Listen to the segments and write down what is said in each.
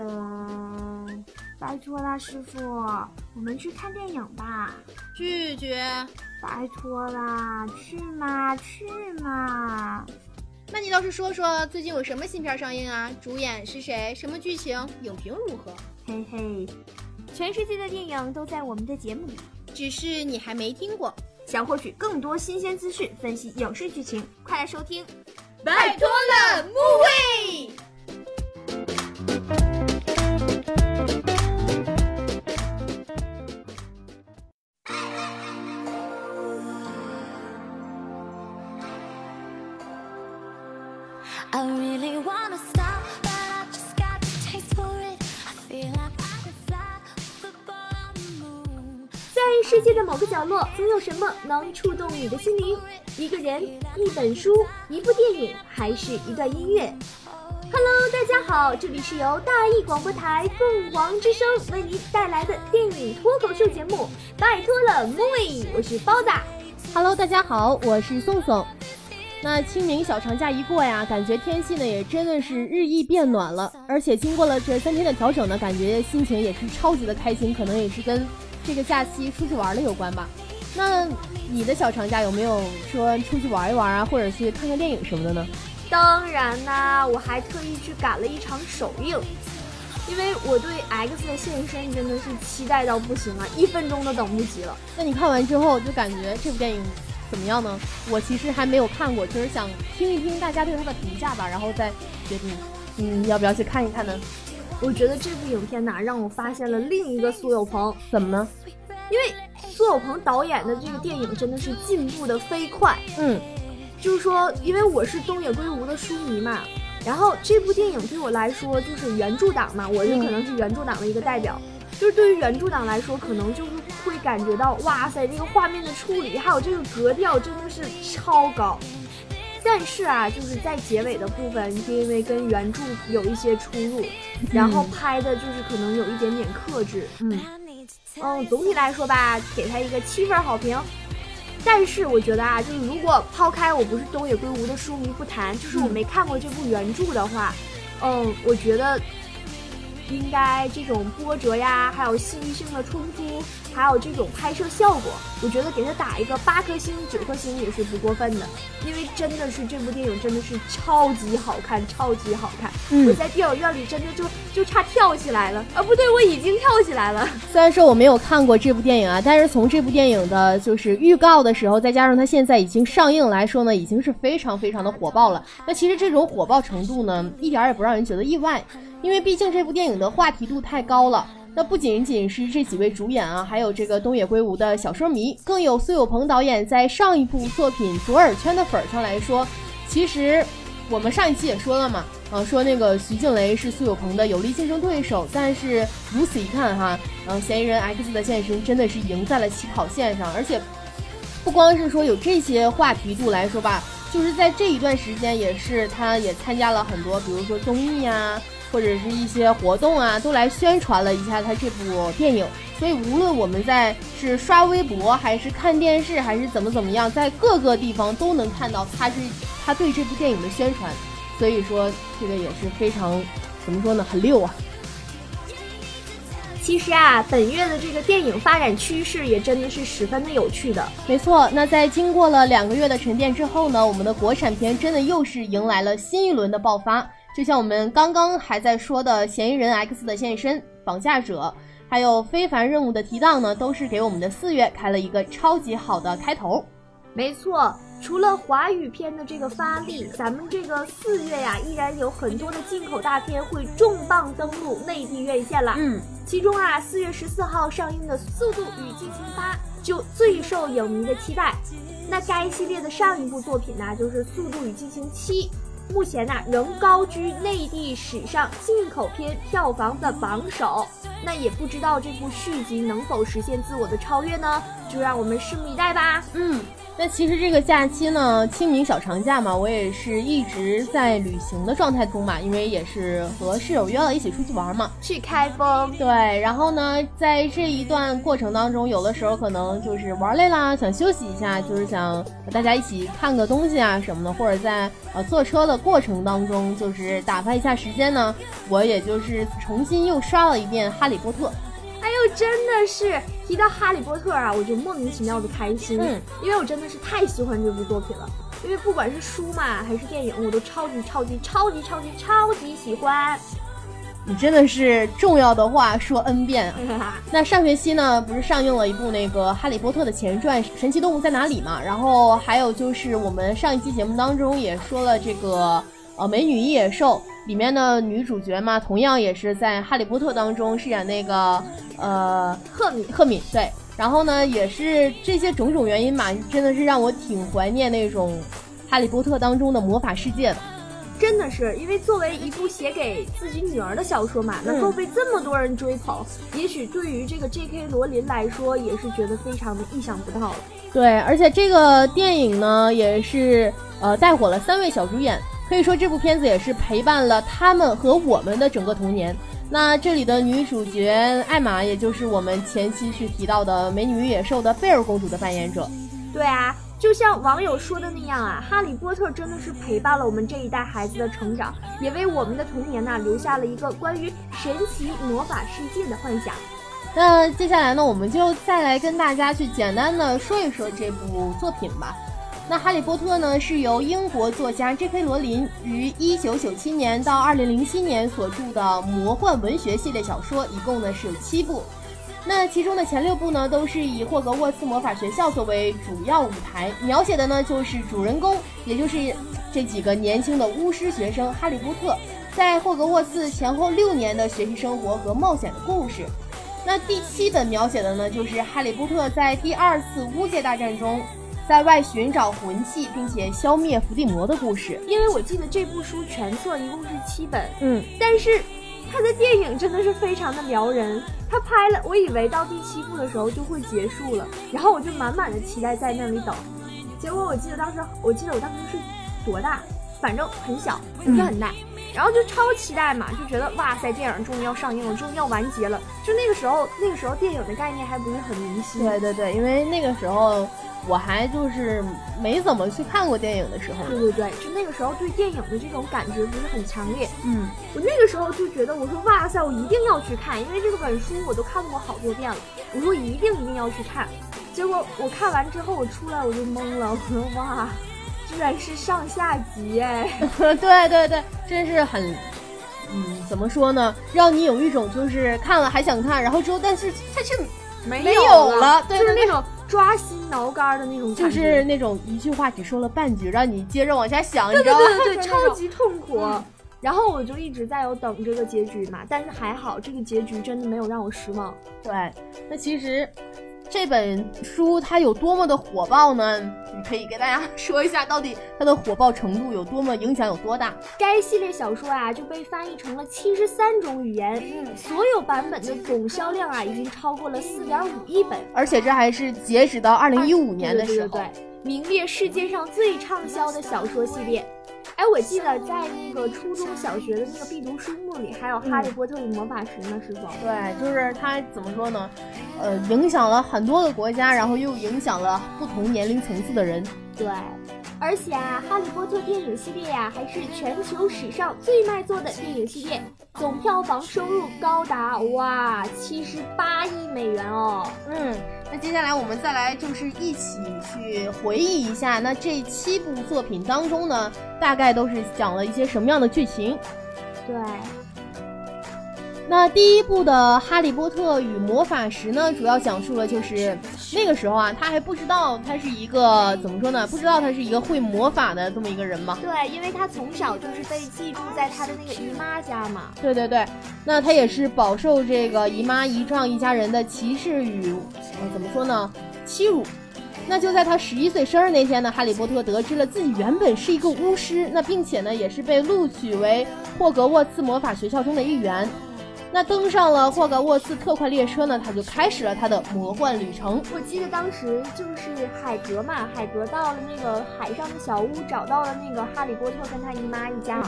嗯，拜托啦，师傅，我们去看电影吧。拒绝。拜托啦，去嘛去嘛。那你倒是说说，最近有什么新片上映啊？主演是谁？什么剧情？影评如何？嘿嘿，全世界的电影都在我们的节目里，只是你还没听过。想获取更多新鲜资讯，分析影视剧情，快来收听！拜托了，木卫。在世界的某个角落，总有什么能触动你的心灵？一个人，一本书，一部电影，还是一段音乐？Hello，大家好，这里是由大艺广播台凤凰之声为您带来的电影脱口秀节目，拜托了，Movie，我是包子。Hello，大家好，我是宋宋。那清明小长假一过呀，感觉天气呢也真的是日益变暖了，而且经过了这三天的调整呢，感觉心情也是超级的开心，可能也是跟这个假期出去玩了有关吧。那你的小长假有没有说出去玩一玩啊，或者去看看电影什么的呢？当然啦，我还特意去赶了一场首映，因为我对 X 的现身真的是期待到不行啊，一分钟都等不及了。那你看完之后就感觉这部电影？怎么样呢？我其实还没有看过，就是想听一听大家对他的评价吧，然后再决定，嗯，要不要去看一看呢？我觉得这部影片呐，让我发现了另一个苏有朋。怎么呢？因为苏有朋导演的这个电影真的是进步的飞快。嗯，就是说，因为我是东野圭吾的书迷嘛，然后这部电影对我来说就是原著党嘛，我就可能是原著党的一个代表。就是对于原著党来说，可能就是会感觉到，哇塞，这个画面的处理还有这个格调真的是超高。但是啊，就是在结尾的部分，因为跟原著有一些出入，然后拍的就是可能有一点点克制。嗯嗯，总体来说吧，给他一个七分好评。但是我觉得啊，就是如果抛开我不是东野圭吾的书迷不谈，就是我没看过这部原著的话，嗯，我觉得。应该这种波折呀，还有戏剧性的冲突，还有这种拍摄效果，我觉得给他打一个八颗星、九颗星也是不过分的。因为真的是这部电影真的是超级好看，超级好看。我在电影院里真的就就差跳起来了啊！不对，我已经跳起来了。虽然说我没有看过这部电影啊，但是从这部电影的就是预告的时候，再加上它现在已经上映来说呢，已经是非常非常的火爆了。那其实这种火爆程度呢，一点也不让人觉得意外。因为毕竟这部电影的话题度太高了，那不仅仅是这几位主演啊，还有这个东野圭吾的小说迷，更有苏有朋导演在上一部作品《左耳圈》的粉儿上来说，其实我们上一期也说了嘛，啊，说那个徐静蕾是苏有朋的有力竞争对手，但是如此一看哈，嗯，嫌疑人 X 的现身真的是赢在了起跑线上，而且不光是说有这些话题度来说吧，就是在这一段时间也是他也参加了很多，比如说综艺呀。或者是一些活动啊，都来宣传了一下他这部电影。所以无论我们在是刷微博，还是看电视，还是怎么怎么样，在各个地方都能看到他是他对这部电影的宣传。所以说这个也是非常怎么说呢，很溜啊。其实啊，本月的这个电影发展趋势也真的是十分的有趣的。没错，那在经过了两个月的沉淀之后呢，我们的国产片真的又是迎来了新一轮的爆发。就像我们刚刚还在说的，嫌疑人 X 的现身、绑架者，还有非凡任务的提档呢，都是给我们的四月开了一个超级好的开头。没错，除了华语片的这个发力，咱们这个四月呀，依然有很多的进口大片会重磅登陆内地院线了。嗯，其中啊，四月十四号上映的《速度与激情八》就最受影迷的期待。那该系列的上一部作品呢，就是《速度与激情七》。目前呢，仍高居内地史上进口片票房的榜首。那也不知道这部续集能否实现自我的超越呢？就让我们拭目以待吧。嗯，那其实这个假期呢，清明小长假嘛，我也是一直在旅行的状态中嘛，因为也是和室友约了一起出去玩嘛，去开封。对，然后呢，在这一段过程当中，有的时候可能就是玩累啦，想休息一下，就是想和大家一起看个东西啊什么的，或者在呃坐车的过程当中，就是打发一下时间呢，我也就是重新又刷了一遍《哈利波特》。哎呦，真的是提到哈利波特啊，我就莫名其妙的开心，嗯，因为我真的是太喜欢这部作品了。因为不管是书嘛，还是电影，我都超级超级超级超级超级喜欢。你真的是重要的话说 n 遍啊！那上学期呢，不是上映了一部那个《哈利波特》的前传《神奇动物在哪里》嘛？然后还有就是我们上一期节目当中也说了这个呃《美女与野兽》里面的女主角嘛，同样也是在《哈利波特》当中饰演那个呃赫敏赫敏对。然后呢，也是这些种种原因嘛，真的是让我挺怀念那种《哈利波特》当中的魔法世界的。真的是，因为作为一部写给自己女儿的小说嘛，能够被这么多人追捧，也许对于这个 J.K. 罗琳来说，也是觉得非常的意想不到了。对，而且这个电影呢，也是呃带火了三位小主演，可以说这部片子也是陪伴了他们和我们的整个童年。那这里的女主角艾玛，也就是我们前期去提到的《美女与野兽》的贝尔公主的扮演者。对啊。就像网友说的那样啊，哈利波特真的是陪伴了我们这一代孩子的成长，也为我们的童年呐留下了一个关于神奇魔法世界的幻想。那接下来呢，我们就再来跟大家去简单的说一说这部作品吧。那《哈利波特》呢，是由英国作家 J.K. 罗琳于一九九七年到二零零七年所著的魔幻文学系列小说，一共呢是有七部。那其中的前六部呢，都是以霍格沃茨魔法学校作为主要舞台，描写的呢就是主人公，也就是这几个年轻的巫师学生哈利波特，在霍格沃茨前后六年的学习生活和冒险的故事。那第七本描写的呢，就是哈利波特在第二次巫界大战中，在外寻找魂器，并且消灭伏地魔的故事。因为我记得这部书全册一共是七本，嗯，但是。它的电影真的是非常的撩人，他拍了，我以为到第七部的时候就会结束了，然后我就满满的期待在那里等，结果我记得当时，我记得我当时是多大，反正很小，不是很大，然后就超期待嘛，就觉得哇塞，电影终于要上映了，终于要完结了，就那个时候，那个时候电影的概念还不是很明晰，对对对，因为那个时候。我还就是没怎么去看过电影的时候，对对对，就那个时候对电影的这种感觉不是很强烈。嗯，我那个时候就觉得，我说哇塞，我一定要去看，因为这个本书我都看过好多遍了。我说一定一定要去看。结果我看完之后，我出来我就懵了，我说哇，居然是上下集哎！对对对，真是很，嗯，怎么说呢？让你有一种就是看了还想看，然后之后但是它是没有了，就是那种。抓心挠肝的那种，就是那种一句话只说了半句，让你接着往下想，你知道吗？对对 对，超级痛苦。然后我就一直在有等这个结局嘛，但是还好，这个结局真的没有让我失望。对，那其实。这本书它有多么的火爆呢？你可以给大家说一下，到底它的火爆程度有多么，影响有多大？该系列小说啊就被翻译成了七十三种语言，嗯，所有版本的总销量啊已经超过了四点五亿本，而且这还是截止到二零一五年的时候，对对对，名列世界上最畅销的小说系列。哎，我记得在那个初中小学的那个必读书目里，还有《哈利波特与魔法石》呢，是否？对，就是它怎么说呢？呃，影响了很多的国家，然后又影响了不同年龄层次的人。对，而且啊，《哈利波特》电影系列呀，还是全球史上最卖座的电影系列，总票房收入高达哇七十八亿美元哦。嗯。那接下来我们再来就是一起去回忆一下，那这七部作品当中呢，大概都是讲了一些什么样的剧情？对。那第一部的《哈利波特与魔法石》呢，主要讲述了就是那个时候啊，他还不知道他是一个怎么说呢？不知道他是一个会魔法的这么一个人嘛？对，因为他从小就是被寄住在他的那个姨妈家嘛。对对对，那他也是饱受这个姨妈姨丈一家人的歧视与呃怎么说呢？欺辱。那就在他十一岁生日那天呢，哈利波特得知了自己原本是一个巫师，那并且呢也是被录取为霍格沃茨魔法学校中的一员。那登上了霍格沃茨特快列车呢，他就开始了他的魔幻旅程。我记得当时就是海格嘛，海格到了那个海上的小屋，找到了那个哈利波特跟他姨妈一家，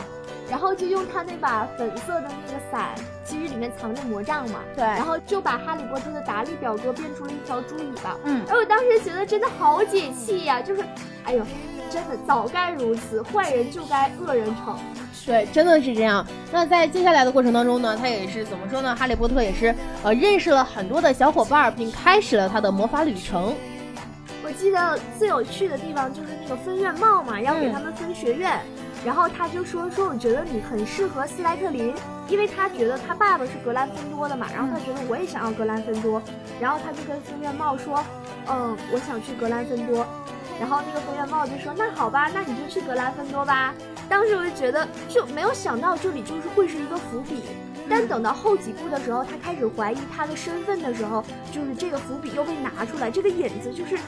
然后就用他那把粉色的那个伞，其实里面藏着魔杖嘛，对，然后就把哈利波特的达利表哥变出了一条猪尾巴。嗯，而我当时觉得真的好解气呀，就是，哎呦。真的早该如此，坏人就该恶人惩。对，真的是这样。那在接下来的过程当中呢，他也是怎么说呢？哈利波特也是呃认识了很多的小伙伴，并开始了他的魔法旅程。我记得最有趣的地方就是那个分院帽嘛，要给他们分学院，然后他就说说我觉得你很适合斯莱特林，因为他觉得他爸爸是格兰芬多的嘛，然后他觉得我也想要格兰芬多，然后他就跟分院帽说，嗯，我想去格兰芬多。然后那个分院帽就说：“那好吧，那你就去格兰芬多吧。”当时我就觉得就没有想到这里就是会是一个伏笔，但等到后几部的时候，他开始怀疑他的身份的时候，就是这个伏笔又被拿出来，这个引子就是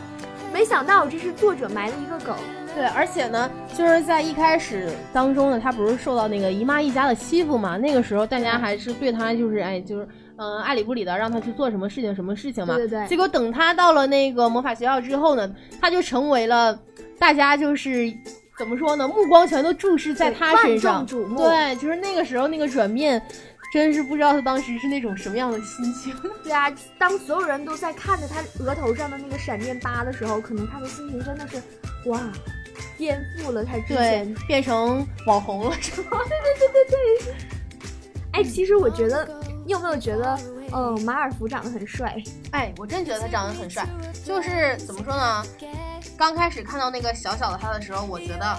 没想到这是作者埋的一个梗。对，而且呢，就是在一开始当中呢，他不是受到那个姨妈一家的欺负嘛？那个时候大家还是对他就是哎就是。嗯，爱理不理的让他去做什么事情，什么事情嘛。对对对。结果等他到了那个魔法学校之后呢，他就成为了大家就是怎么说呢，目光全都注视在他身上。对，就是那个时候那个转变，真是不知道他当时是那种什么样的心情。对啊，当所有人都在看着他额头上的那个闪电疤的时候，可能他的心情真的是哇，颠覆了他之前变成网红了，是吗？对对对对对。哎，其实我觉得。你有没有觉得，嗯，马尔福长得很帅？哎，我真觉得他长得很帅。就是怎么说呢？刚开始看到那个小小的他的时候，我觉得，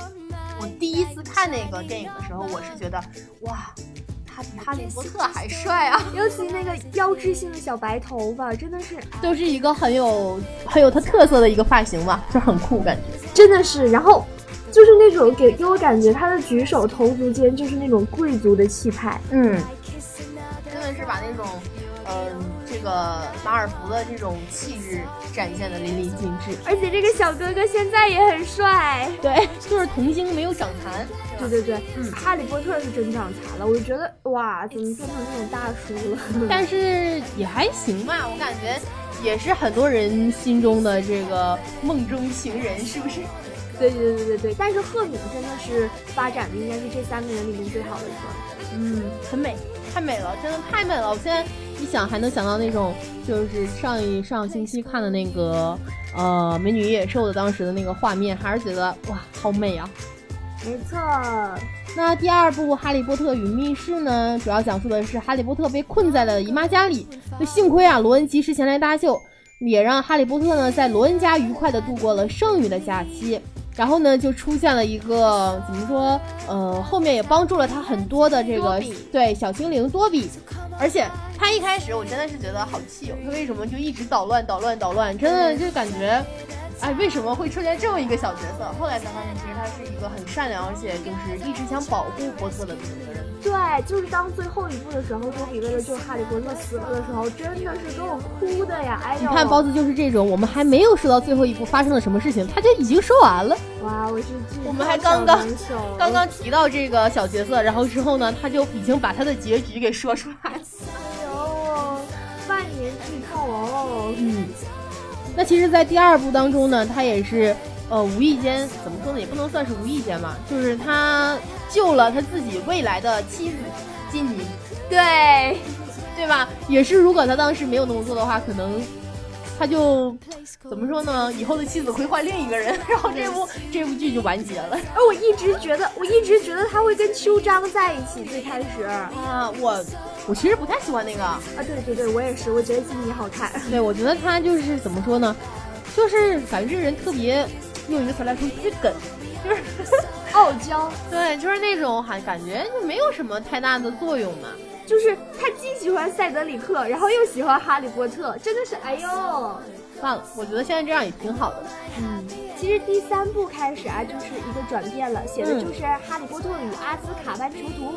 我第一次看那个电影的时候，我是觉得，哇，他比哈利波特还帅啊！尤其那个标志性的小白头发，真的是，就是一个很有很有他特色的一个发型吧，就很酷感觉。真的是，然后就是那种给给我感觉他的举手投足间就是那种贵族的气派，嗯。是把那种，嗯，这个马尔福的这种气质展现的淋漓尽致，而且这个小哥哥现在也很帅，对，就是童星没有长残，对对对，嗯，哈利波特是真长残了，我就觉得哇，怎么变成那种大叔了？但是也还行吧，我感觉也是很多人心中的这个梦中情人，是不是？对对对对对，但是赫敏真的是发展的应该是这三个人里面最好的一个，嗯，很美。太美了，真的太美了！我现在一想，还能想到那种，就是上一上星期看的那个，呃，《美女与野兽》的当时的那个画面，还是觉得哇，好美啊！没错。那第二部《哈利波特与密室》呢，主要讲述的是哈利波特被困在了姨妈家里，就幸亏啊，罗恩及时前来搭救，也让哈利波特呢在罗恩家愉快的度过了剩余的假期。然后呢，就出现了一个怎么说？呃，后面也帮助了他很多的这个对小精灵多比，而且他一开始我真的是觉得好气哦，他为什么就一直捣乱捣乱捣乱？真的就感觉，哎，为什么会出现这么一个小角色？后来才发现，其实他是一个很善良，而且就是一直想保护波特的这么一个人。对，就是当最后一部的时候，多比为了救哈利波特死了的时候，真的是给我哭的呀！哎呦，你看包子就是这种，我们还没有说到最后一部发生了什么事情，他就已经说完了。哇，我是我们还刚刚刚刚提到这个小角色，然后之后呢，他就已经把他的结局给说出来了。哎呦，万年剧透哦！嗯，那其实，在第二部当中呢，他也是。呃，无意间怎么说呢？也不能算是无意间吧，就是他救了他自己未来的妻子金妮，对，对吧？也是，如果他当时没有那么做的话，可能他就怎么说呢？以后的妻子会换另一个人，然后这部 这部剧就完结了。而我一直觉得，我一直觉得他会跟秋张在一起。最开始啊，我我其实不太喜欢那个啊，对对对，我也是，我觉得金妮好看。对，我觉得他就是怎么说呢？就是感觉这人特别。用一个词来说，特别梗，就是傲娇。对，就是那种还感觉就没有什么太大的作用嘛。就是他既喜欢塞德里克，然后又喜欢哈利波特，真的是哎呦，算了，我觉得现在这样也挺好的。嗯，其实第三部开始啊，就是一个转变了，写的就是哈利波特与阿兹卡班囚徒。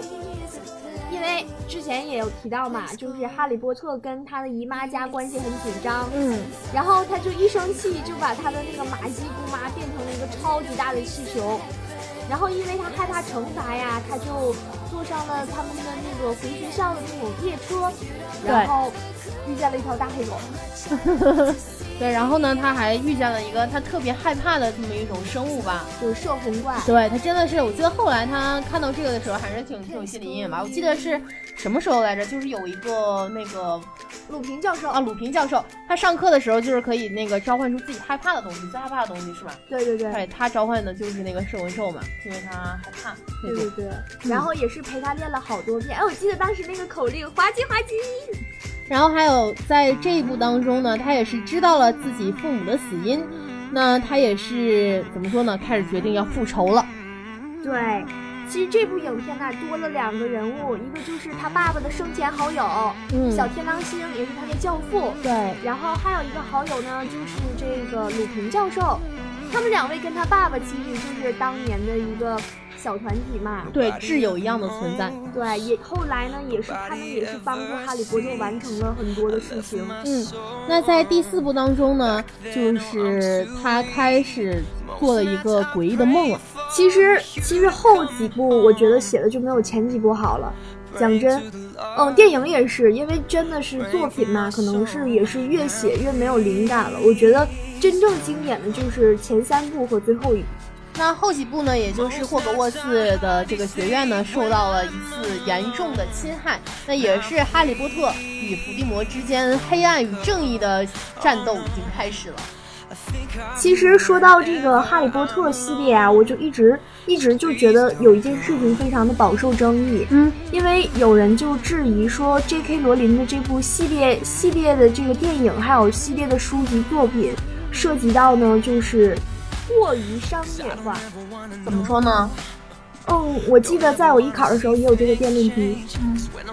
因为之前也有提到嘛，就是哈利波特跟他的姨妈家关系很紧张，嗯，然后他就一生气就把他的那个玛姬姑妈变成了一个超级大的气球，然后因为他害怕惩罚呀，他就坐上了他们的那个回学校的那种列车，然后遇见了一条大黑狗。对，然后呢，他还遇见了一个他特别害怕的这么一种生物吧，就是摄魂怪。对他真的是，我记得后来他看到这个的时候，还是挺挺有心理阴影吧。我记得是什么时候来着？就是有一个那个鲁平教授啊，鲁平教授，他上课的时候就是可以那个召唤出自己害怕的东西，最害怕的东西是吧？对对对，对他召唤的就是那个摄魂兽嘛，因为他害怕。对对对，然后也是陪他练了好多遍。哎，我记得当时那个口令，滑稽滑稽。然后还有在这一部当中呢，他也是知道了自己父母的死因，那他也是怎么说呢？开始决定要复仇了。对，其实这部影片呢多了两个人物，一个就是他爸爸的生前好友，嗯，小天狼星也是他的教父。对，然后还有一个好友呢，就是这个鲁平教授，他们两位跟他爸爸其实就是当年的一个。小团体嘛，对挚友一样的存在。对，也后来呢，也是他们也是帮助哈利波特完成了很多的事情。嗯，那在第四部当中呢，就是他开始做了一个诡异的梦了。其实，其实后几部我觉得写的就没有前几部好了。讲真，嗯，电影也是，因为真的是作品嘛，可能是也是越写越没有灵感了。我觉得真正经典的就是前三部和最后一部。那后几部呢，也就是霍格沃茨的这个学院呢，受到了一次严重的侵害。那也是哈利波特与伏地魔之间黑暗与正义的战斗已经开始了。其实说到这个哈利波特系列啊，我就一直一直就觉得有一件事情非常的饱受争议。嗯，因为有人就质疑说，J.K. 罗琳的这部系列系列的这个电影还有系列的书籍作品，涉及到呢就是。过于商业化，怎么说呢？嗯，我记得在我艺考的时候也有这个辩论题。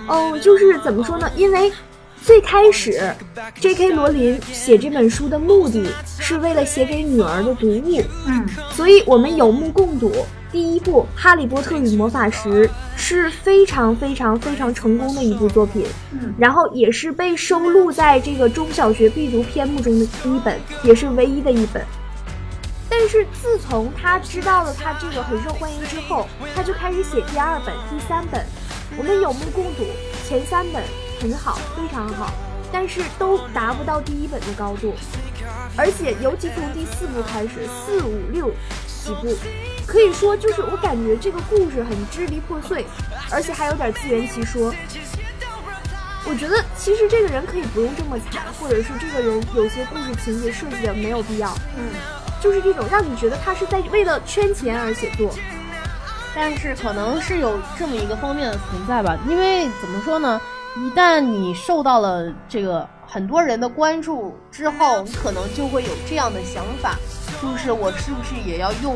嗯，就是怎么说呢？因为最开始，J.K. 罗琳写这本书的目的是为了写给女儿的读物。嗯，所以我们有目共睹，第一部《哈利波特与魔法石》是非常非常非常成功的一部作品。嗯，然后也是被收录在这个中小学必读篇目中的第一本，也是唯一的一本。但是自从他知道了他这个很受欢迎之后，他就开始写第二本、第三本。我们有目共睹，前三本很好，非常好，但是都达不到第一本的高度。而且尤其从第四部开始，四五六几部，可以说就是我感觉这个故事很支离破碎，而且还有点自圆其说。我觉得其实这个人可以不用这么惨，或者是这个人有些故事情节设计的没有必要。嗯。就是这种让你觉得他是在为了圈钱而写作，但是可能是有这么一个方面的存在吧。因为怎么说呢，一旦你受到了这个很多人的关注之后，你可能就会有这样的想法，就是我是不是也要用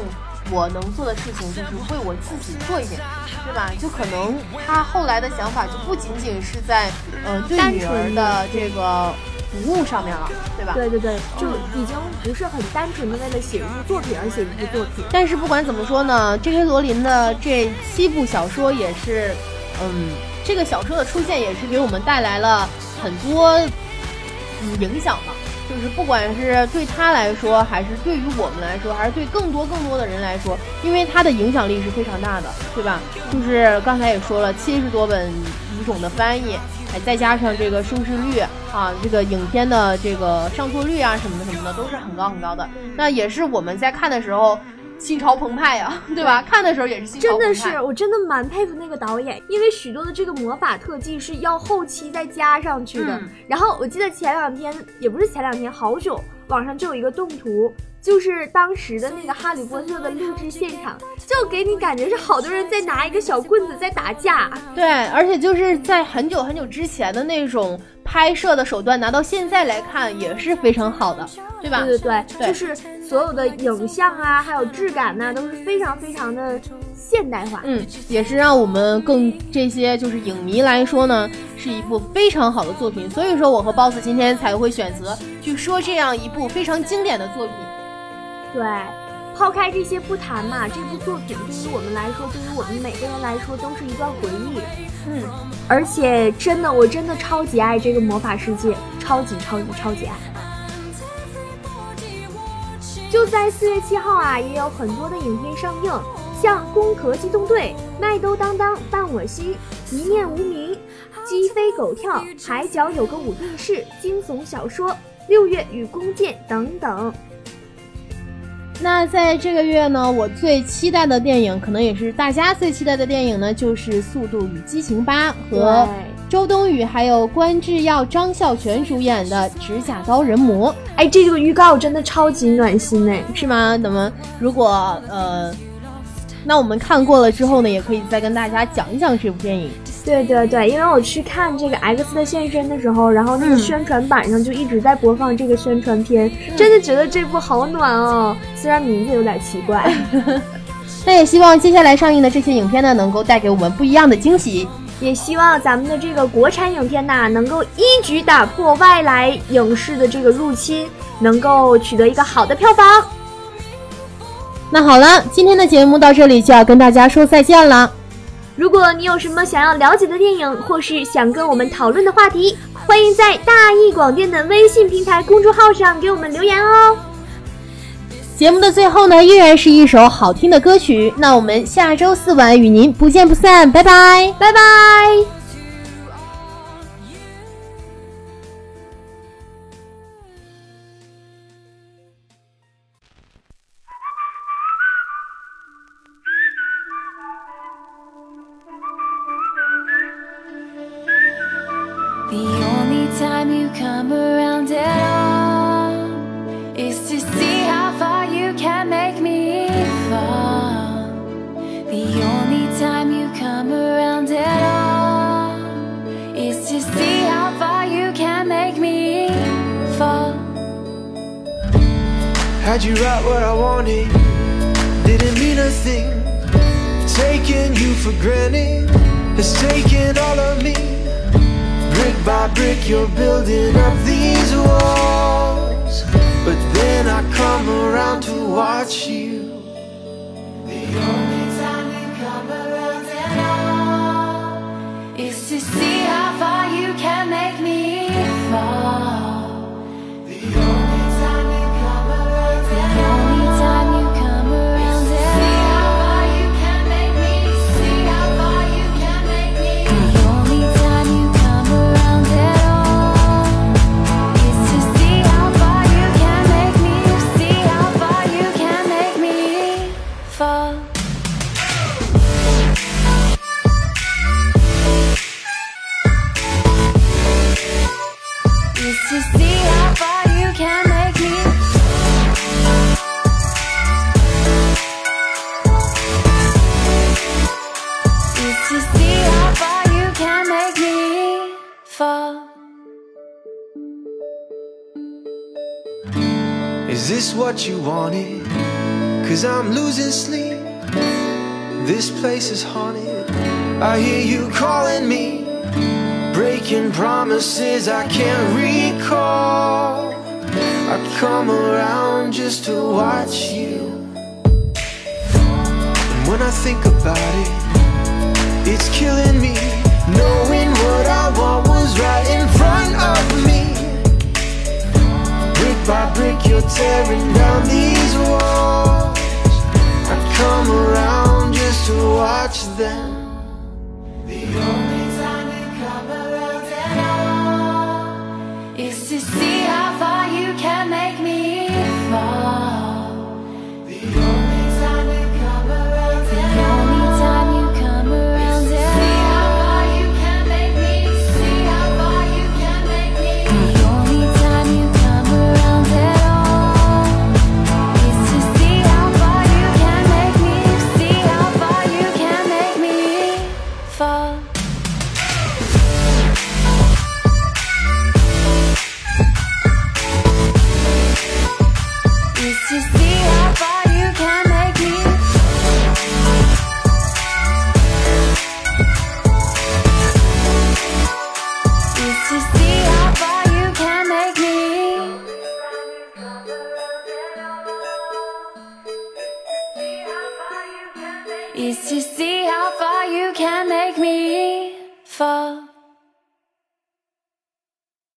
我能做的事情，就是为我自己做一点，对吧？就可能他后来的想法就不仅仅是在嗯对女儿的这个。服务上面了，对吧？对对对，就已经不是很单纯的为了写一部作品而写一部作品。但是不管怎么说呢，J.K. 罗琳的这七部小说也是，嗯，这个小说的出现也是给我们带来了很多嗯影响吧。就是不管是对他来说，还是对于我们来说，还是对更多更多的人来说，因为他的影响力是非常大的，对吧？就是刚才也说了，七十多本语种的翻译。哎再加上这个收视率啊，这个影片的这个上座率啊，什么的什么的都是很高很高的。那也是我们在看的时候心潮澎湃呀，对吧？看的时候也是心潮澎湃。真的是，我真的蛮佩服那个导演，因为许多的这个魔法特技是要后期再加上去的。然后我记得前两天，也不是前两天，好久网上就有一个动图。就是当时的那个《哈利波特》的录制现场，就给你感觉是好多人在拿一个小棍子在打架。对，而且就是在很久很久之前的那种拍摄的手段，拿到现在来看也是非常好的，对吧？对对对，就是所有的影像啊，还有质感呐，都是非常非常的现代化。嗯，也是让我们更这些就是影迷来说呢，是一部非常好的作品。所以说，我和 boss 今天才会选择去说这样一部非常经典的作品。对，抛开这些不谈嘛，这部作品对于我们来说，对于我们每个人来说，都是一段回忆。嗯，而且真的，我真的超级爱这个魔法世界，超级超级超级爱。就在四月七号啊，也有很多的影片上映。像攻壳机动队、麦兜当当伴我心、一念无名、鸡飞狗跳、海角有个五定式、惊悚小说、六月与弓箭等等。那在这个月呢，我最期待的电影，可能也是大家最期待的电影呢，就是《速度与激情八》和周冬雨还有关智耀、张孝全主演的《指甲刀人魔》。哎，这个预告真的超级暖心哎，是吗？那么如果呃，那我们看过了之后呢，也可以再跟大家讲一讲这部电影。对对对，因为我去看这个 X 的现身的时候，然后那个宣传板上就一直在播放这个宣传片，真的觉得这部好暖哦。虽然名字有点奇怪，那也希望接下来上映的这些影片呢，能够带给我们不一样的惊喜。也希望咱们的这个国产影片呐，能够一举打破外来影视的这个入侵，能够取得一个好的票房。那好了，今天的节目到这里就要跟大家说再见了。如果你有什么想要了解的电影，或是想跟我们讨论的话题，欢迎在大义广电的微信平台公众号上给我们留言哦。节目的最后呢，依然是一首好听的歌曲。那我们下周四晚与您不见不散，拜拜，拜拜。Had you right what I wanted Didn't mean a thing. Taking you for granted Has taken all of me. Brick by brick you're building up these walls. But then I come around to watch you What you wanted? Cause I'm losing sleep. This place is haunted. I hear you calling me Breaking promises I can't recall. I come around just to watch you. And when I think about it It's killing me Knowing what I want was right in front of me by brick you're tearing down these walls. I come around just to watch them. The